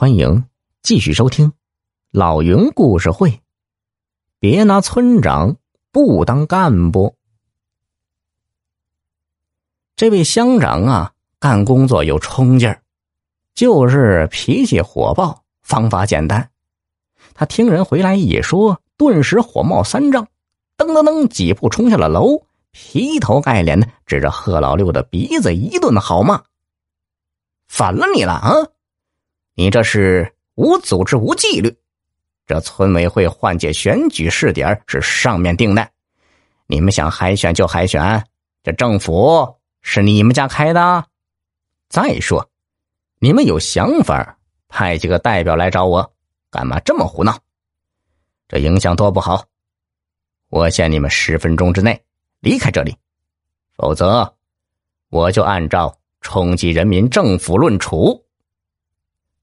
欢迎继续收听《老云故事会》。别拿村长不当干部。这位乡长啊，干工作有冲劲儿，就是脾气火爆，方法简单。他听人回来一说，顿时火冒三丈，噔噔噔几步冲下了楼，劈头盖脸的指着贺老六的鼻子一顿好骂：“反了你了啊！”你这是无组织无纪律，这村委会换届选举试点是上面定的，你们想海选就海选，这政府是你们家开的。再说，你们有想法，派几个代表来找我，干嘛这么胡闹？这影响多不好！我限你们十分钟之内离开这里，否则我就按照冲击人民政府论处。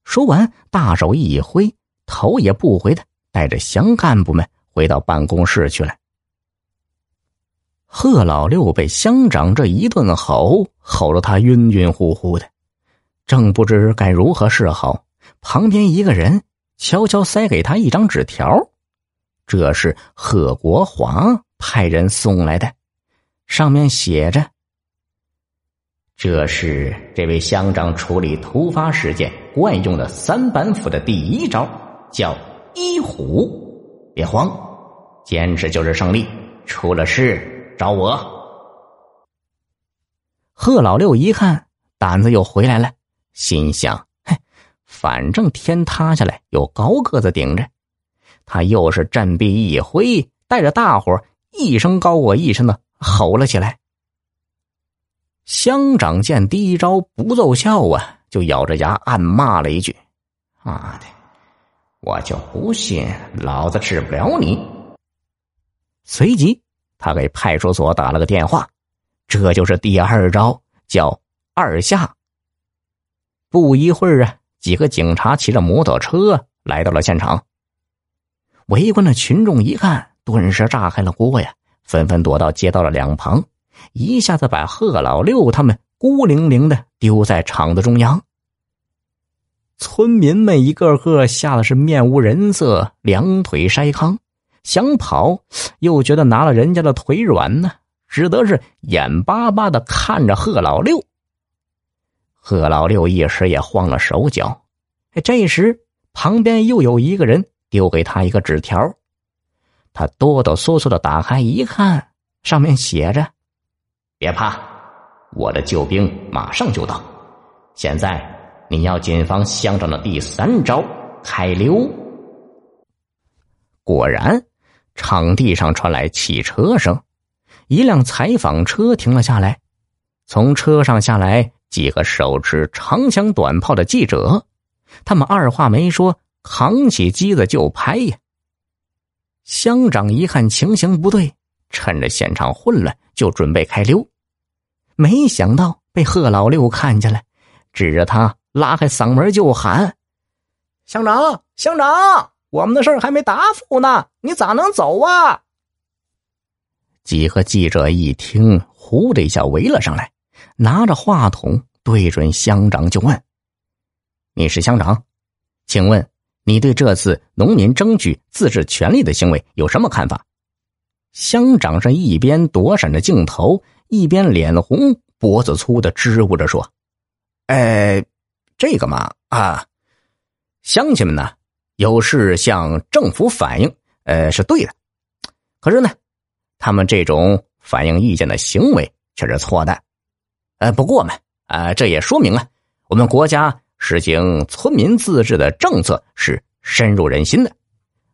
说完，大手一挥，头也不回的带着乡干部们回到办公室去了。贺老六被乡长这一顿吼，吼得他晕晕乎乎的，正不知该如何是好。旁边一个人悄悄塞给他一张纸条，这是贺国华派人送来的，上面写着。这是这位乡长处理突发事件惯用的三板斧的第一招，叫一虎。别慌，坚持就是胜利。出了事找我。贺老六一看，胆子又回来了，心想：嘿，反正天塌下来有高个子顶着。他又是振臂一挥，带着大伙一声高过一声的吼了起来。乡长见第一招不奏效啊，就咬着牙暗骂了一句：“妈的，我就不信老子治不了你！”随即，他给派出所打了个电话，这就是第二招，叫二下。不一会儿啊，几个警察骑着摩托车来到了现场。围观的群众一看，顿时炸开了锅呀，纷纷躲到街道的两旁。一下子把贺老六他们孤零零的丢在场子中央，村民们一个个吓得是面无人色，两腿筛糠，想跑又觉得拿了人家的腿软呢，只得是眼巴巴的看着贺老六。贺老六一时也慌了手脚，这时旁边又有一个人丢给他一个纸条，他哆哆嗦嗦的打开一看，上面写着。别怕，我的救兵马上就到。现在你要谨防乡长的第三招开溜。果然，场地上传来汽车声，一辆采访车停了下来，从车上下来几个手持长枪短炮的记者，他们二话没说，扛起机子就拍呀。乡长一看情形不对。趁着现场混乱，就准备开溜，没想到被贺老六看见了，指着他拉开嗓门就喊：“乡长，乡长，我们的事还没答复呢，你咋能走啊？”几个记者一听，呼的一下围了上来，拿着话筒对准乡长就问：“你是乡长，请问你对这次农民争取自治权利的行为有什么看法？”乡长是一边躲闪着镜头，一边脸红脖子粗的支吾着说：“哎，这个嘛啊，乡亲们呢有事向政府反映，呃是对的。可是呢，他们这种反映意见的行为却是错的。呃，不过嘛，啊，这也说明了我们国家实行村民自治的政策是深入人心的，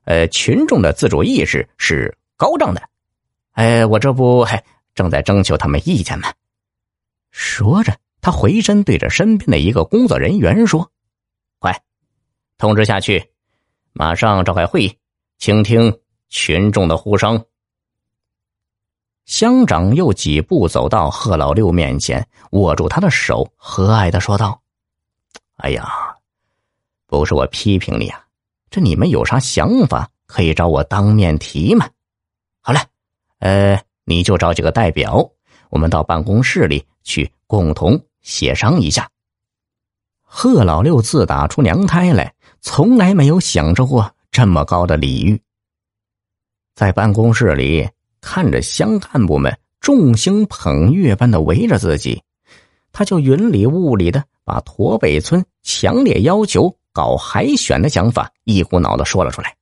呃，群众的自主意识是高涨的。”哎，我这不还正在征求他们意见呢？说着，他回身对着身边的一个工作人员说：“快，通知下去，马上召开会议，倾听群众的呼声。”乡长又几步走到贺老六面前，握住他的手，和蔼的说道：“哎呀，不是我批评你啊，这你们有啥想法可以找我当面提嘛。好了。”呃，你就找几个代表，我们到办公室里去共同协商一下。贺老六自打出娘胎来，从来没有享受过这么高的礼遇。在办公室里看着乡干部们众星捧月般的围着自己，他就云里雾里的把驼北村强烈要求搞海选的想法一股脑的说了出来。